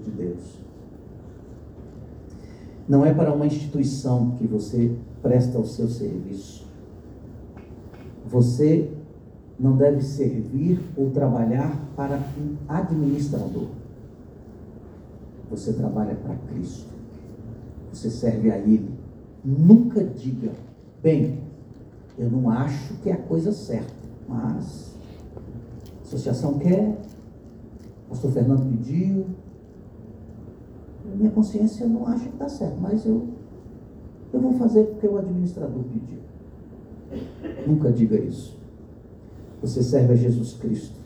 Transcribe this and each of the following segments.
de Deus. Não é para uma instituição que você presta o seu serviço. Você não deve servir ou trabalhar para um administrador. Você trabalha para Cristo. Você serve a Ele. Nunca diga, bem, eu não acho que é a coisa certa, mas a associação quer, o pastor Fernando pediu, minha consciência não acha que está certo, mas eu, eu vou fazer porque o administrador pediu. Nunca diga isso. Você serve a Jesus Cristo.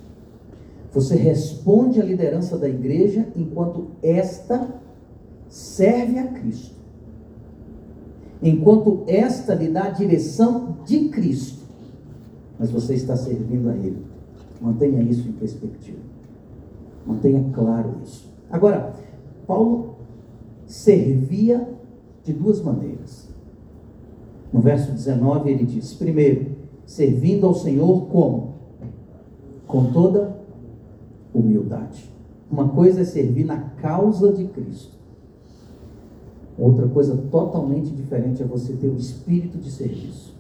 Você responde à liderança da igreja enquanto esta serve a Cristo. Enquanto esta lhe dá a direção de Cristo. Mas você está servindo a Ele. Mantenha isso em perspectiva. Mantenha claro isso. Agora, Paulo servia de duas maneiras. No verso 19 ele diz: primeiro, servindo ao Senhor como? Com toda humildade. Uma coisa é servir na causa de Cristo. Outra coisa totalmente diferente é você ter o espírito de serviço.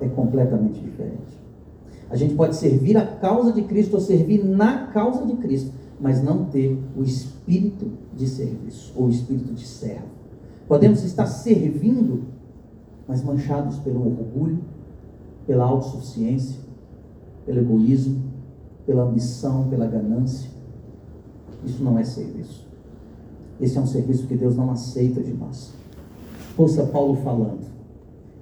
É completamente diferente. A gente pode servir a causa de Cristo ou servir na causa de Cristo, mas não ter o espírito de serviço ou o espírito de servo. Podemos estar servindo, mas manchados pelo orgulho, pela autossuficiência, pelo egoísmo, pela ambição, pela ganância. Isso não é serviço. Esse é um serviço que Deus não aceita de nós. Ouça Paulo falando.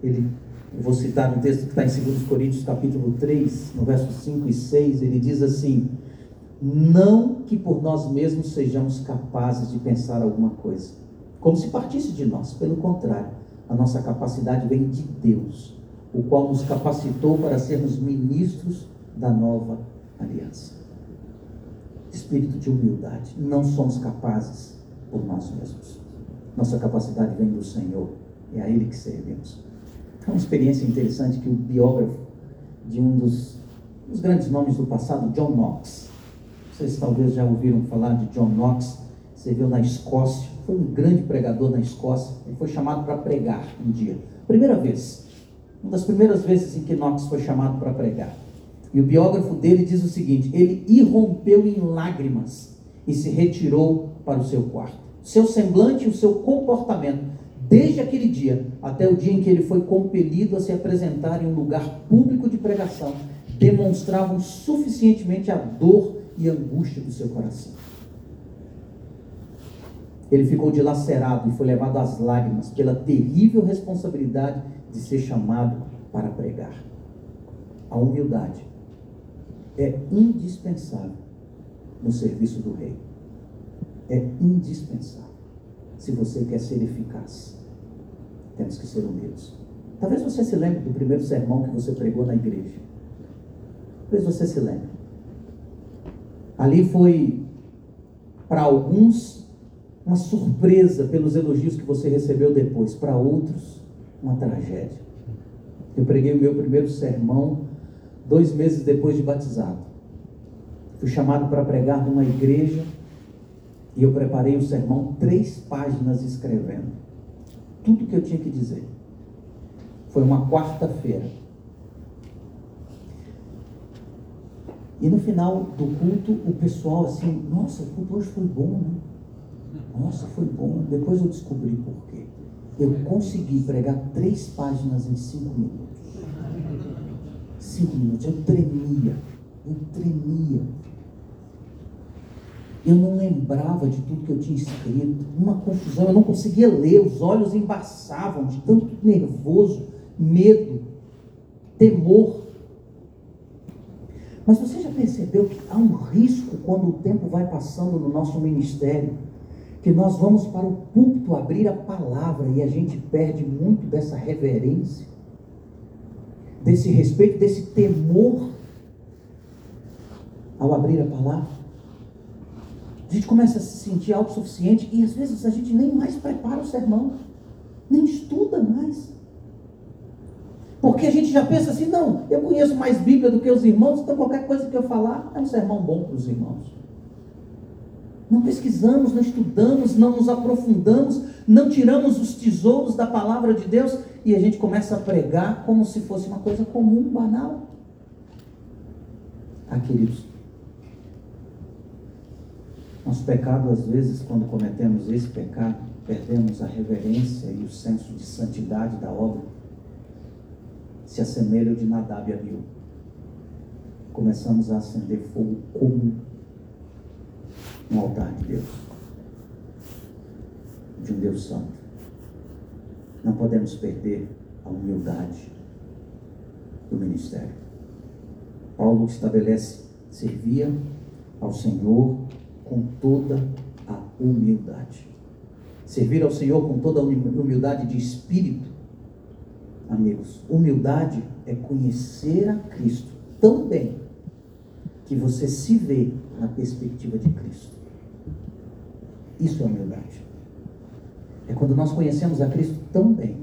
Ele, eu vou citar um texto que está em 2 Coríntios capítulo 3, no verso 5 e 6, ele diz assim: Não que por nós mesmos sejamos capazes de pensar alguma coisa, como se partisse de nós, pelo contrário, a nossa capacidade vem de Deus, o qual nos capacitou para sermos ministros da nova aliança. Espírito de humildade. Não somos capazes por nós mesmos. Nossa capacidade vem do Senhor. É a Ele que servimos. É uma experiência interessante que o biógrafo de um dos, dos grandes nomes do passado, John Knox. Vocês talvez já ouviram falar de John Knox. Você viu na Escócia. Foi um grande pregador na Escócia. Ele foi chamado para pregar um dia. Primeira vez. Uma das primeiras vezes em que Knox foi chamado para pregar. E o biógrafo dele diz o seguinte: ele irrompeu em lágrimas e se retirou para o seu quarto. Seu semblante e o seu comportamento, desde aquele dia até o dia em que ele foi compelido a se apresentar em um lugar público de pregação, demonstravam suficientemente a dor e angústia do seu coração. Ele ficou dilacerado e foi levado às lágrimas pela terrível responsabilidade de ser chamado para pregar. A humildade é indispensável no serviço do rei. É indispensável. Se você quer ser eficaz, temos que ser humildes. Talvez você se lembre do primeiro sermão que você pregou na igreja. Talvez você se lembre. Ali foi, para alguns, uma surpresa pelos elogios que você recebeu depois. Para outros, uma tragédia. Eu preguei o meu primeiro sermão dois meses depois de batizado. Fui chamado para pregar numa igreja e eu preparei o sermão, três páginas escrevendo. Tudo que eu tinha que dizer. Foi uma quarta-feira. E no final do culto, o pessoal assim, nossa, o culto hoje foi bom, né? Nossa, foi bom. Depois eu descobri por quê. Eu consegui pregar três páginas em cinco minutos cinco minutos. Eu tremia, eu tremia. Eu não lembrava de tudo que eu tinha escrito. Uma confusão, eu não conseguia ler, os olhos embaçavam de tanto nervoso, medo, temor. Mas você já percebeu que há um risco quando o tempo vai passando no nosso ministério? Que nós vamos para o púlpito abrir a palavra e a gente perde muito dessa reverência? desse respeito, desse temor ao abrir a palavra. A gente começa a se sentir autossuficiente e às vezes a gente nem mais prepara o sermão, nem estuda mais. Porque a gente já pensa assim, não, eu conheço mais Bíblia do que os irmãos, então qualquer coisa que eu falar é um sermão bom para os irmãos. Não pesquisamos, não estudamos, não nos aprofundamos, não tiramos os tesouros da palavra de Deus e a gente começa a pregar como se fosse uma coisa comum, banal. Ah, queridos, nosso pecado, às vezes, quando cometemos esse pecado, perdemos a reverência e o senso de santidade da obra. Se assemelha de Nadab e Abiú. Começamos a acender fogo comum no altar de Deus, de um Deus Santo. Não podemos perder a humildade do ministério. Paulo estabelece: servia ao Senhor com toda a humildade. Servir ao Senhor com toda a humildade de espírito. Amigos, humildade é conhecer a Cristo tão bem que você se vê na perspectiva de Cristo. Isso é humildade. É quando nós conhecemos a Cristo tão bem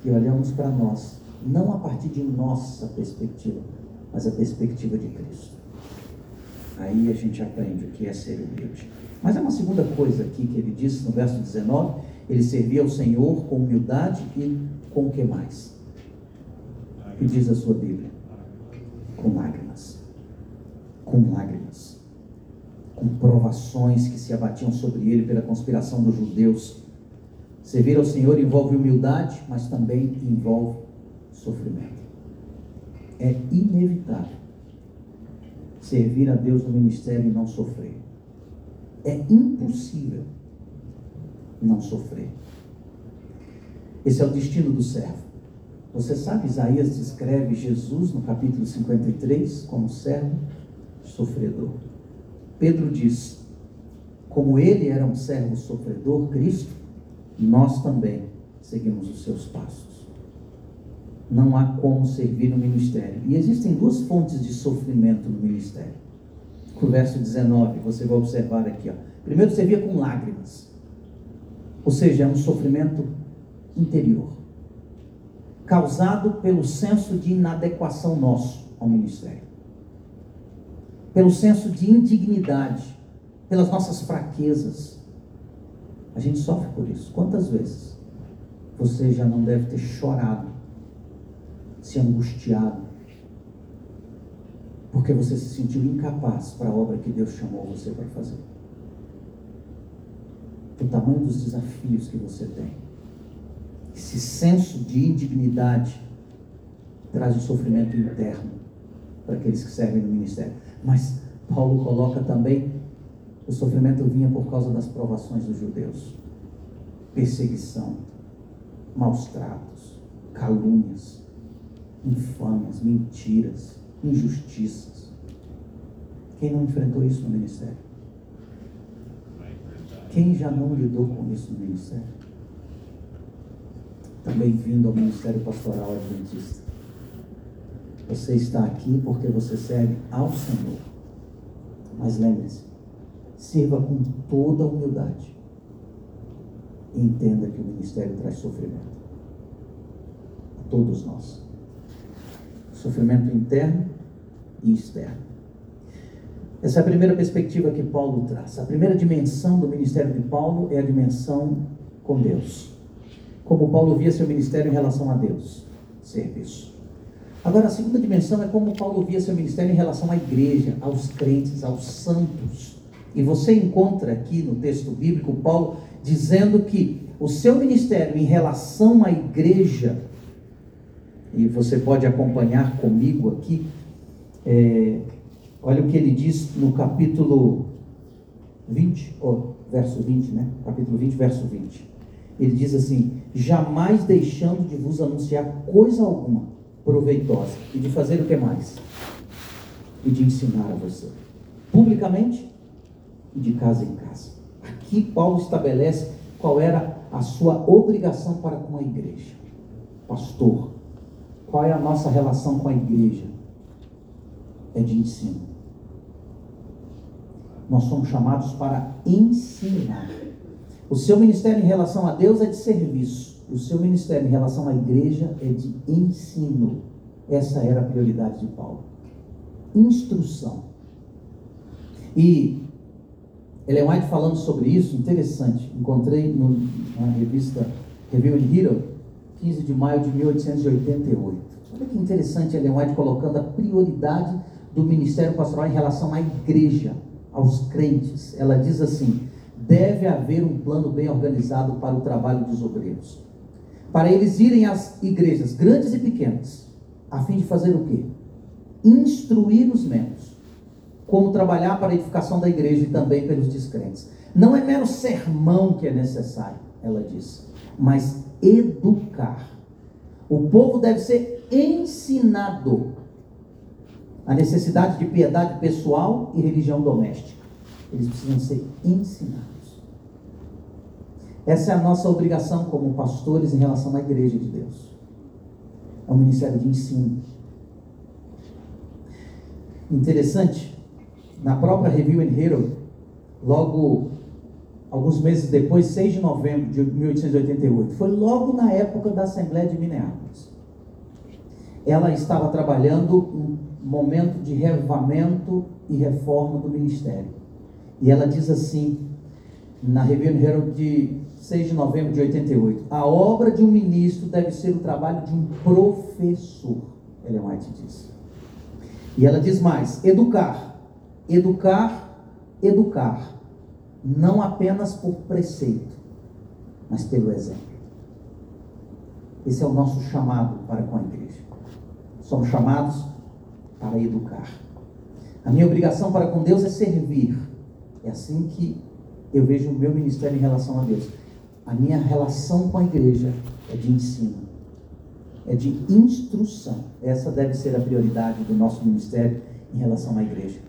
que olhamos para nós, não a partir de nossa perspectiva, mas a perspectiva de Cristo. Aí a gente aprende o que é ser humilde. Mas é uma segunda coisa aqui que ele disse no verso 19: ele servia ao Senhor com humildade e com o que mais? Que diz a sua Bíblia? Com lágrimas. Com lágrimas com provações que se abatiam sobre ele pela conspiração dos judeus. Servir ao Senhor envolve humildade, mas também envolve sofrimento. É inevitável servir a Deus no ministério e não sofrer. É impossível não sofrer. Esse é o destino do servo. Você sabe, Isaías descreve Jesus no capítulo 53 como servo sofredor. Pedro diz: como ele era um servo sofredor, Cristo, nós também seguimos os seus passos. Não há como servir no ministério. E existem duas fontes de sofrimento no ministério. O verso 19, você vai observar aqui. Ó. Primeiro, servia com lágrimas. Ou seja, é um sofrimento interior. Causado pelo senso de inadequação nosso ao ministério pelo senso de indignidade, pelas nossas fraquezas. A gente sofre por isso. Quantas vezes você já não deve ter chorado, se angustiado, porque você se sentiu incapaz para a obra que Deus chamou você para fazer? O tamanho dos desafios que você tem. Esse senso de indignidade traz um sofrimento interno para aqueles que servem no ministério. Mas Paulo coloca também o sofrimento vinha por causa das provações dos judeus. Perseguição, maus tratos, calúnias, infâmias, mentiras, injustiças. Quem não enfrentou isso no ministério? Quem já não lidou com isso no ministério? Também vindo ao ministério pastoral adventista. Você está aqui porque você serve ao Senhor. Mas lembre-se, sirva com toda humildade. E entenda que o ministério traz sofrimento. A todos nós. Sofrimento interno e externo. Essa é a primeira perspectiva que Paulo traz. A primeira dimensão do ministério de Paulo é a dimensão com Deus. Como Paulo via seu ministério em relação a Deus. Serviço. Agora, a segunda dimensão é como Paulo via seu ministério em relação à igreja, aos crentes, aos santos. E você encontra aqui no texto bíblico Paulo dizendo que o seu ministério em relação à igreja, e você pode acompanhar comigo aqui, é, olha o que ele diz no capítulo 20, oh, verso 20, né? Capítulo 20, verso 20. Ele diz assim: Jamais deixando de vos anunciar coisa alguma proveitosa. E de fazer o que mais? E de ensinar a você. Publicamente e de casa em casa. Aqui Paulo estabelece qual era a sua obrigação para com a igreja. Pastor, qual é a nossa relação com a igreja? É de ensino. Nós somos chamados para ensinar. O seu ministério em relação a Deus é de serviço o seu ministério em relação à igreja é de ensino. Essa era a prioridade de Paulo. Instrução. E Ellen White falando sobre isso, interessante. Encontrei no, na revista Review and Hero, 15 de maio de 1888. Olha que interessante Ellen White colocando a prioridade do ministério pastoral em relação à igreja, aos crentes. Ela diz assim: deve haver um plano bem organizado para o trabalho dos obreiros. Para eles irem às igrejas, grandes e pequenas, a fim de fazer o quê? Instruir os membros como trabalhar para a edificação da igreja e também pelos descrentes. Não é mero sermão que é necessário, ela diz, mas educar. O povo deve ser ensinado a necessidade de piedade pessoal e religião doméstica. Eles precisam ser ensinados. Essa é a nossa obrigação como pastores em relação à igreja de Deus. É um ministério de ensino. Interessante, na própria Review and Herald, logo alguns meses depois, 6 de novembro de 1888, foi logo na época da Assembleia de Minneapolis. Ela estava trabalhando um momento de revamento e reforma do ministério. E ela diz assim, na Review and Herald de 6 de novembro de 88, a obra de um ministro deve ser o trabalho de um professor, Ellen White diz. E ela diz mais, educar, educar, educar, não apenas por preceito, mas pelo exemplo. Esse é o nosso chamado para com a igreja. Somos chamados para educar. A minha obrigação para com Deus é servir. É assim que eu vejo o meu ministério em relação a Deus. A minha relação com a igreja é de ensino, é de instrução. Essa deve ser a prioridade do nosso ministério em relação à igreja.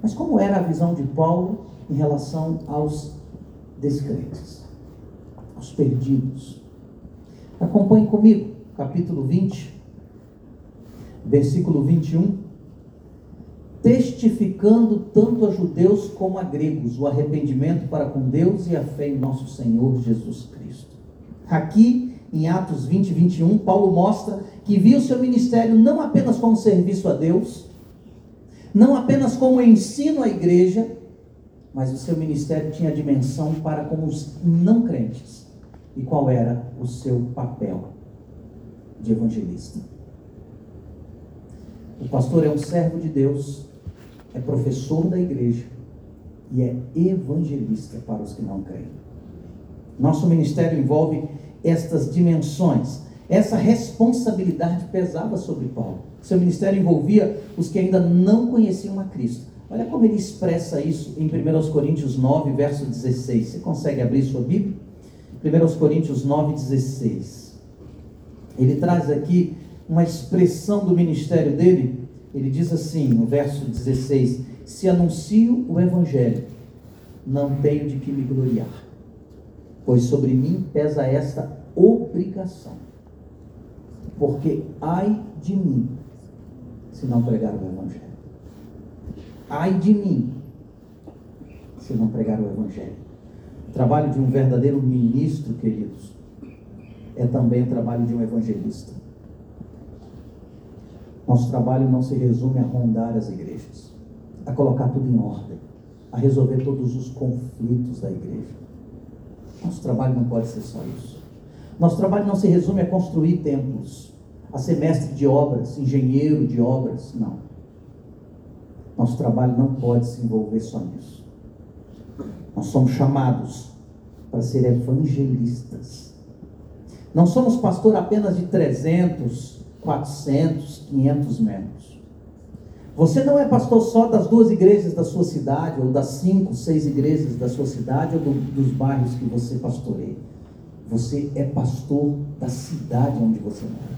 Mas como era a visão de Paulo em relação aos descrentes, aos perdidos? Acompanhe comigo, capítulo 20, versículo 21 testificando tanto a judeus como a gregos o arrependimento para com Deus e a fé em nosso Senhor Jesus Cristo. Aqui, em Atos 20 e 21, Paulo mostra que viu seu ministério não apenas como serviço a Deus, não apenas como ensino à igreja, mas o seu ministério tinha dimensão para com os não crentes. E qual era o seu papel de evangelista? O pastor é um servo de Deus é professor da igreja e é evangelista para os que não creem. Nosso ministério envolve estas dimensões. Essa responsabilidade pesava sobre Paulo. Seu ministério envolvia os que ainda não conheciam a Cristo. Olha como ele expressa isso em 1 Coríntios 9, verso 16. Você consegue abrir sua Bíblia? 1 Coríntios 9, 16. Ele traz aqui uma expressão do ministério dele ele diz assim, no verso 16: Se anuncio o Evangelho, não tenho de que me gloriar, pois sobre mim pesa esta obrigação. Porque ai de mim, se não pregar o Evangelho. Ai de mim, se não pregar o Evangelho. O trabalho de um verdadeiro ministro, queridos, é também o trabalho de um evangelista. Nosso trabalho não se resume a rondar as igrejas, a colocar tudo em ordem, a resolver todos os conflitos da igreja. Nosso trabalho não pode ser só isso. Nosso trabalho não se resume a construir templos, a ser mestre de obras, engenheiro de obras, não. Nosso trabalho não pode se envolver só nisso. Nós somos chamados para ser evangelistas. Não somos pastor apenas de 300, 400, 500 membros. Você não é pastor só das duas igrejas da sua cidade, ou das cinco, seis igrejas da sua cidade, ou do, dos bairros que você pastoreia. Você é pastor da cidade onde você mora.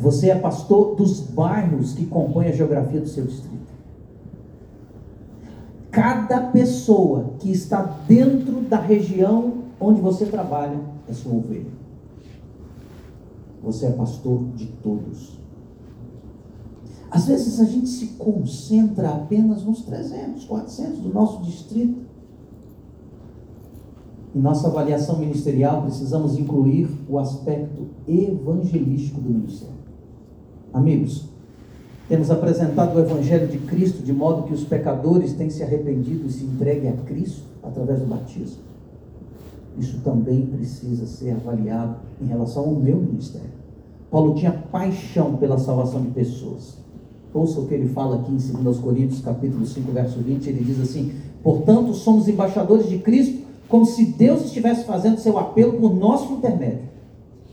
Você é pastor dos bairros que compõem a geografia do seu distrito. Cada pessoa que está dentro da região onde você trabalha é sua ovelha. Você é pastor de todos. Às vezes a gente se concentra apenas nos 300, 400 do nosso distrito. Em nossa avaliação ministerial, precisamos incluir o aspecto evangelístico do ministério. Amigos, Temos apresentado o Evangelho de Cristo de modo que os pecadores têm se arrependido e se entreguem a Cristo através do batismo. Isso também precisa ser avaliado em relação ao meu ministério. Paulo tinha paixão pela salvação de pessoas. Ouça o que ele fala aqui em 2 Coríntios, capítulo 5, verso 20, ele diz assim: "Portanto, somos embaixadores de Cristo, como se Deus estivesse fazendo seu apelo por nosso intermédio.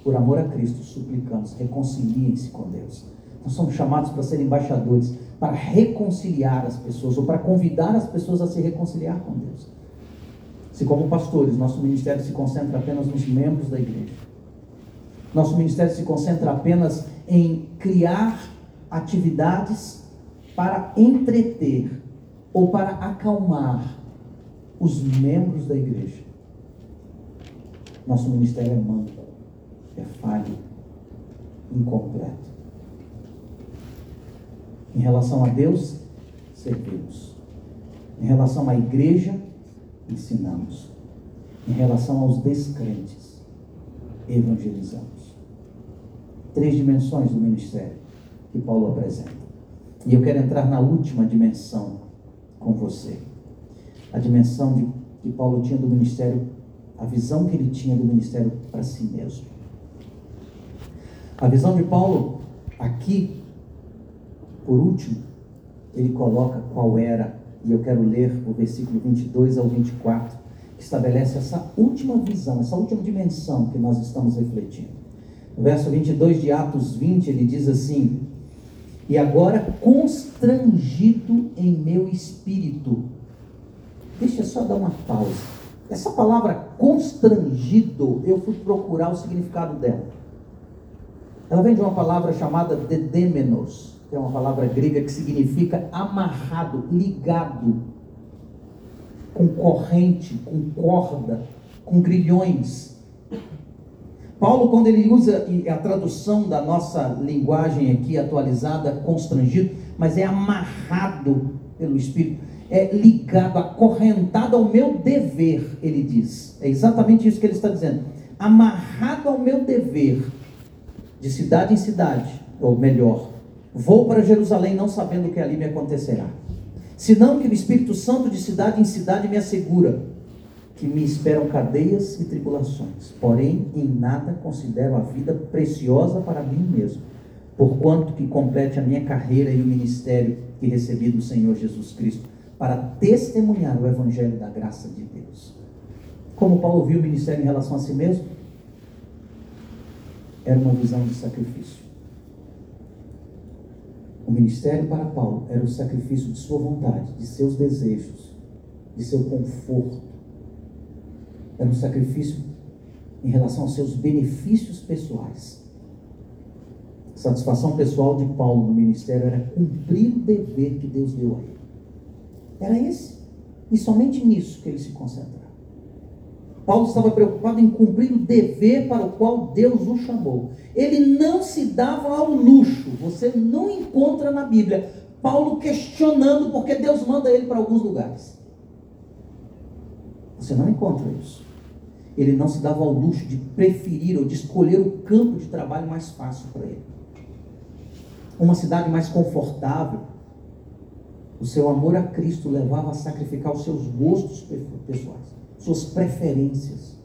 Por amor a Cristo, suplicamos, reconciliem-se com Deus." Nós somos chamados para ser embaixadores, para reconciliar as pessoas ou para convidar as pessoas a se reconciliar com Deus. Se como pastores, nosso ministério se concentra apenas nos membros da igreja. Nosso ministério se concentra apenas em criar atividades para entreter ou para acalmar os membros da igreja. Nosso ministério é manco, é falho, incompleto. Em relação a Deus, servimos. Em relação à igreja, ensinamos. Em relação aos descrentes, evangelizamos. Três dimensões do ministério que Paulo apresenta. E eu quero entrar na última dimensão com você. A dimensão de, que Paulo tinha do ministério, a visão que ele tinha do ministério para si mesmo. A visão de Paulo aqui, por último, ele coloca qual era, e eu quero ler o versículo 22 ao 24, que estabelece essa última visão, essa última dimensão que nós estamos refletindo. No verso 22 de Atos 20, ele diz assim: e agora constrangido em meu espírito. Deixa eu só dar uma pausa. Essa palavra constrangido, eu fui procurar o significado dela. Ela vem de uma palavra chamada dedêmenos, que é uma palavra grega que significa amarrado, ligado, com corrente, com corda, com grilhões. Paulo, quando ele usa a tradução da nossa linguagem aqui atualizada, constrangido, mas é amarrado pelo Espírito, é ligado, acorrentado ao meu dever, ele diz. É exatamente isso que ele está dizendo. Amarrado ao meu dever, de cidade em cidade, ou melhor, vou para Jerusalém não sabendo o que ali me acontecerá. Senão que o Espírito Santo de cidade em cidade me assegura que me esperam cadeias e tribulações. Porém, em nada considero a vida preciosa para mim mesmo, porquanto que complete a minha carreira e o ministério que recebi do Senhor Jesus Cristo, para testemunhar o evangelho da graça de Deus. Como Paulo viu o ministério em relação a si mesmo? Era uma visão de sacrifício. O ministério para Paulo era o sacrifício de sua vontade, de seus desejos, de seu conforto, era um sacrifício em relação aos seus benefícios pessoais. A satisfação pessoal de Paulo no ministério era cumprir o dever que Deus deu a ele. Era esse. E somente nisso que ele se concentrava. Paulo estava preocupado em cumprir o dever para o qual Deus o chamou. Ele não se dava ao luxo. Você não encontra na Bíblia Paulo questionando porque Deus manda ele para alguns lugares. Você não encontra isso ele não se dava ao luxo de preferir ou de escolher o campo de trabalho mais fácil para ele. Uma cidade mais confortável. O seu amor a Cristo levava a sacrificar os seus gostos pessoais, suas preferências.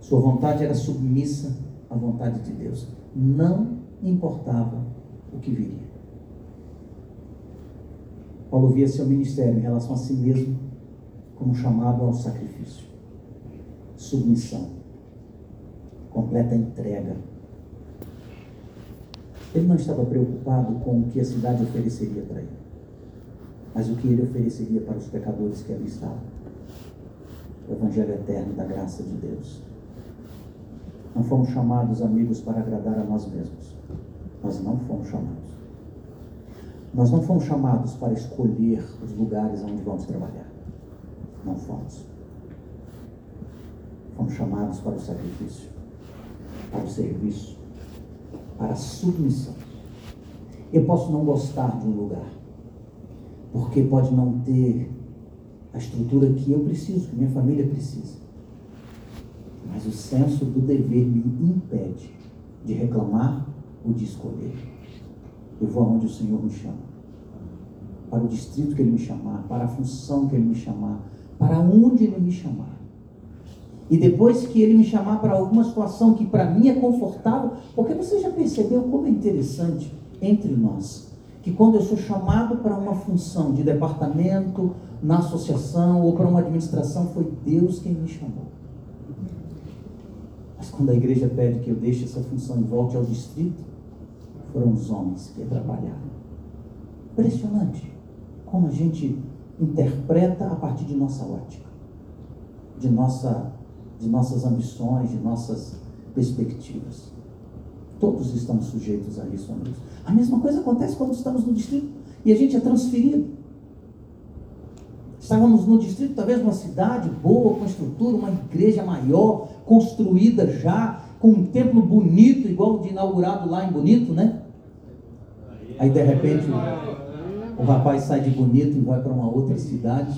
Sua vontade era submissa à vontade de Deus. Não importava o que viria. Paulo via seu ministério em relação a si mesmo como chamado ao sacrifício, submissão, completa entrega. Ele não estava preocupado com o que a cidade ofereceria para ele, mas o que ele ofereceria para os pecadores que ali estavam. O Evangelho eterno da graça de Deus. Não fomos chamados, amigos, para agradar a nós mesmos. Nós não fomos chamados. Nós não fomos chamados para escolher os lugares onde vamos trabalhar. Não fomos. Fomos chamados para o sacrifício, para o serviço, para a submissão. Eu posso não gostar de um lugar, porque pode não ter a estrutura que eu preciso, que minha família precisa. Mas o senso do dever me impede de reclamar o de escolher. Eu vou aonde o Senhor me chama. Para o distrito que Ele me chamar, para a função que Ele me chamar, para onde Ele me chamar. E depois que Ele me chamar para alguma situação que para mim é confortável, porque você já percebeu como é interessante entre nós, que quando eu sou chamado para uma função de departamento, na associação ou para uma administração, foi Deus quem me chamou. Mas quando a igreja pede que eu deixe essa função e volte ao distrito, foram os homens que trabalharam. Impressionante como a gente interpreta a partir de nossa ótica, de, nossa, de nossas ambições, de nossas perspectivas. Todos estamos sujeitos a isso, amigos. A mesma coisa acontece quando estamos no distrito e a gente é transferido. Estávamos no distrito, talvez uma cidade boa, com estrutura, uma igreja maior, construída já, com um templo bonito, igual de inaugurado lá em Bonito, né? Aí de repente o, o rapaz sai de Bonito e vai para uma outra cidade.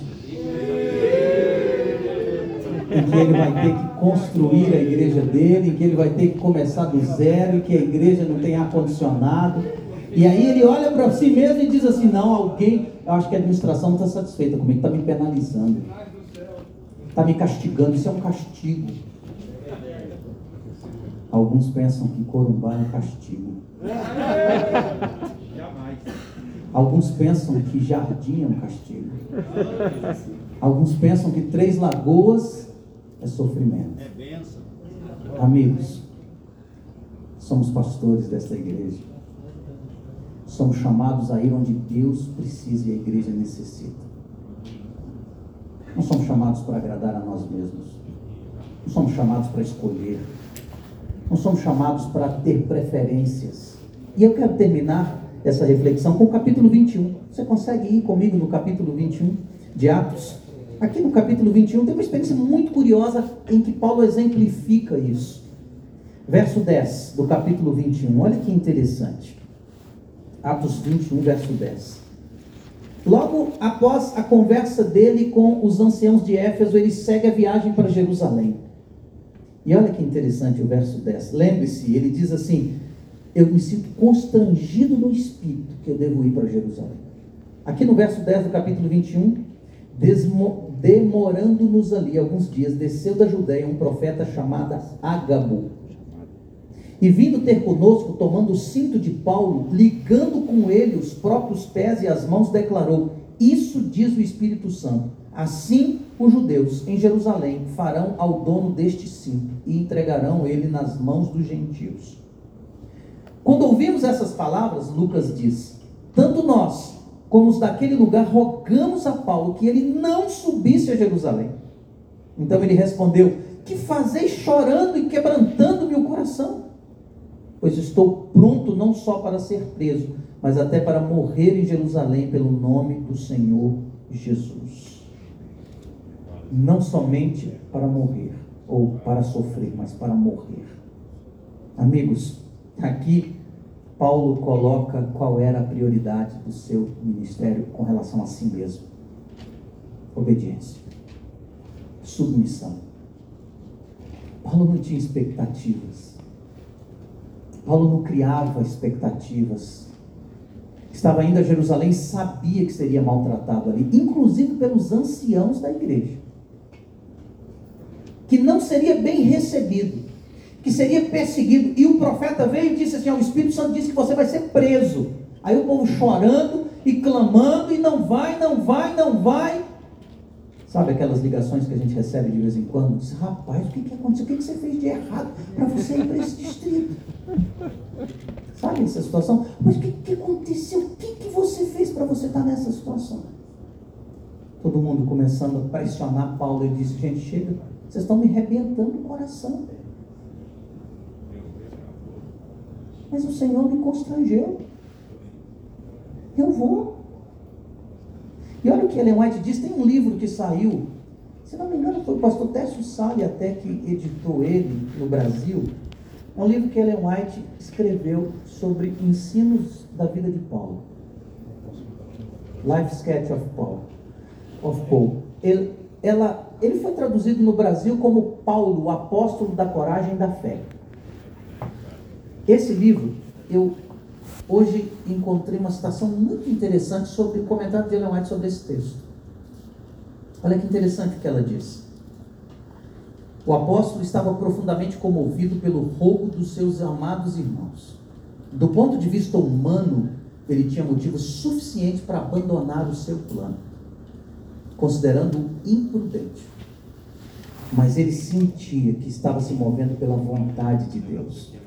Em que ele vai ter que construir a igreja dele, em que ele vai ter que começar do zero, em que a igreja não tem ar-condicionado. E aí ele olha para si mesmo e diz assim: não, alguém, eu acho que a administração não está satisfeita comigo, está me penalizando, está me castigando, isso é um castigo. Alguns pensam que Corumbá é um castigo. Alguns pensam que Jardim é um castigo. Alguns pensam que Três Lagoas é sofrimento. É Amigos, somos pastores desta igreja. Somos chamados a ir onde Deus precisa e a igreja necessita. Não somos chamados para agradar a nós mesmos. Não somos chamados para escolher. Não somos chamados para ter preferências. E eu quero terminar essa reflexão com o capítulo 21. Você consegue ir comigo no capítulo 21 de Atos? Aqui no capítulo 21 tem uma experiência muito curiosa em que Paulo exemplifica isso. Verso 10 do capítulo 21. Olha que interessante. Atos 21, verso 10. Logo após a conversa dele com os anciãos de Éfeso, ele segue a viagem para Jerusalém. E olha que interessante o verso 10. Lembre-se, ele diz assim: Eu me sinto constrangido no espírito que eu devo ir para Jerusalém. Aqui no verso 10 do capítulo 21, demorando-nos ali alguns dias, desceu da Judéia um profeta chamado Agabo e vindo ter conosco, tomando o cinto de Paulo, ligando com ele os próprios pés e as mãos, declarou: Isso diz o Espírito Santo. Assim os judeus em Jerusalém farão ao dono deste cinto e entregarão ele nas mãos dos gentios. Quando ouvimos essas palavras, Lucas diz: Tanto nós como os daquele lugar rogamos a Paulo que ele não subisse a Jerusalém. Então ele respondeu: Que fazeis chorando e quebrantando meu coração? pois estou pronto não só para ser preso, mas até para morrer em Jerusalém pelo nome do Senhor Jesus. Não somente para morrer ou para sofrer, mas para morrer. Amigos, aqui Paulo coloca qual era a prioridade do seu ministério com relação a si mesmo: obediência, submissão. Paulo não tinha expectativas. Paulo não criava expectativas. Estava indo a Jerusalém, sabia que seria maltratado ali, inclusive pelos anciãos da igreja. Que não seria bem recebido, que seria perseguido. E o profeta veio e disse assim: O Espírito Santo disse que você vai ser preso. Aí o povo chorando e clamando, e não vai, não vai, não vai. Sabe aquelas ligações que a gente recebe de vez em quando? Diz, rapaz, o que, que aconteceu? O que, que você fez de errado para você ir para esse distrito? Sabe essa situação? Mas o que, que aconteceu? O que, que você fez para você estar nessa situação? Todo mundo começando a pressionar Paulo. Ele disse, gente, chega, vocês estão me arrebentando o coração. Mas o Senhor me constrangeu. Eu vou. E olha o que Ellen White diz, tem um livro que saiu, se não me engano foi o pastor Tércio Salles até que editou ele no Brasil, um livro que Ellen White escreveu sobre ensinos da vida de Paulo. Life Sketch of Paul. Of Paul. Ele, ela, ele foi traduzido no Brasil como Paulo, o apóstolo da coragem e da fé. Esse livro eu hoje encontrei uma citação muito interessante sobre o comentário de Ellen White sobre esse texto. Olha que interessante o que ela diz. O apóstolo estava profundamente comovido pelo roubo dos seus amados irmãos. Do ponto de vista humano, ele tinha motivo suficiente para abandonar o seu plano, considerando-o imprudente. Mas ele sentia que estava se movendo pela vontade de Deus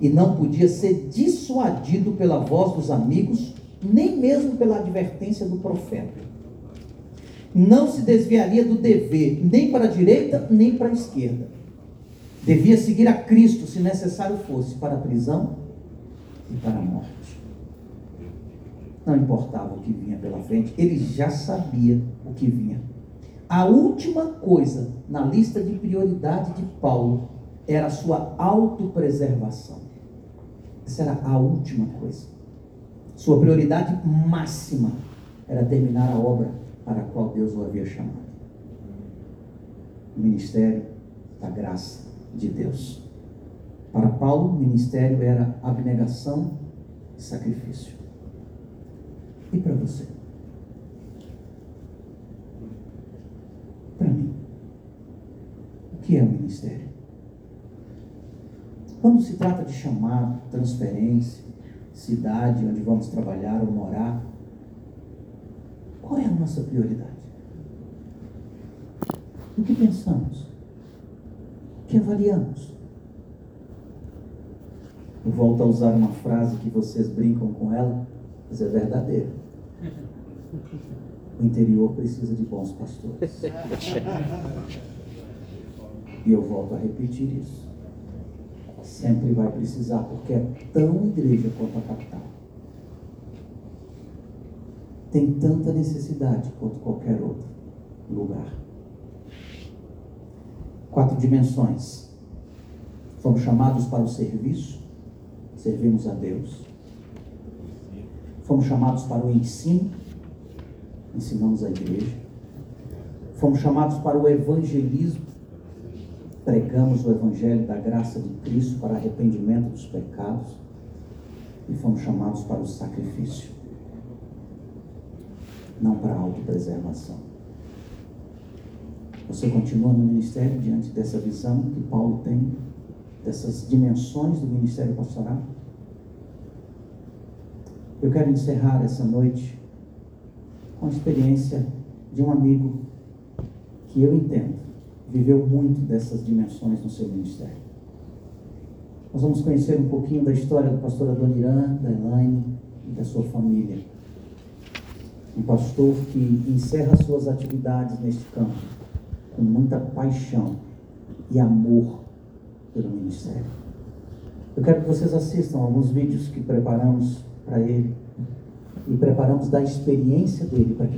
e não podia ser dissuadido pela voz dos amigos, nem mesmo pela advertência do profeta não se desviaria do dever, nem para a direita, nem para a esquerda. Devia seguir a Cristo, se necessário fosse, para a prisão e para a morte. Não importava o que vinha pela frente, ele já sabia o que vinha. A última coisa na lista de prioridade de Paulo era a sua autopreservação. Era a última coisa. Sua prioridade máxima era terminar a obra para a qual Deus o havia chamado. O ministério da graça de Deus. Para Paulo, o ministério era abnegação e sacrifício. E para você? Para mim, o que é o ministério? Quando se trata de chamado, transferência, cidade onde vamos trabalhar ou morar, qual é a nossa prioridade? O que pensamos? O que avaliamos? Eu volto a usar uma frase que vocês brincam com ela, mas é verdadeira. O interior precisa de bons pastores. E eu volto a repetir isso. Sempre vai precisar, porque é tão igreja quanto a capital tem tanta necessidade quanto qualquer outro lugar. Quatro dimensões. Fomos chamados para o serviço, servimos a Deus. Fomos chamados para o ensino, ensinamos a igreja. Fomos chamados para o evangelismo, pregamos o evangelho da graça de Cristo para arrependimento dos pecados. E fomos chamados para o sacrifício não para autopreservação. Você continua no ministério diante dessa visão que Paulo tem, dessas dimensões do ministério pastoral? Eu quero encerrar essa noite com a experiência de um amigo que eu entendo viveu muito dessas dimensões no seu ministério. Nós vamos conhecer um pouquinho da história do pastor Adoniran, da Elaine e da sua família um pastor que encerra suas atividades neste campo com muita paixão e amor pelo ministério. Eu quero que vocês assistam alguns vídeos que preparamos para ele e preparamos da experiência dele para que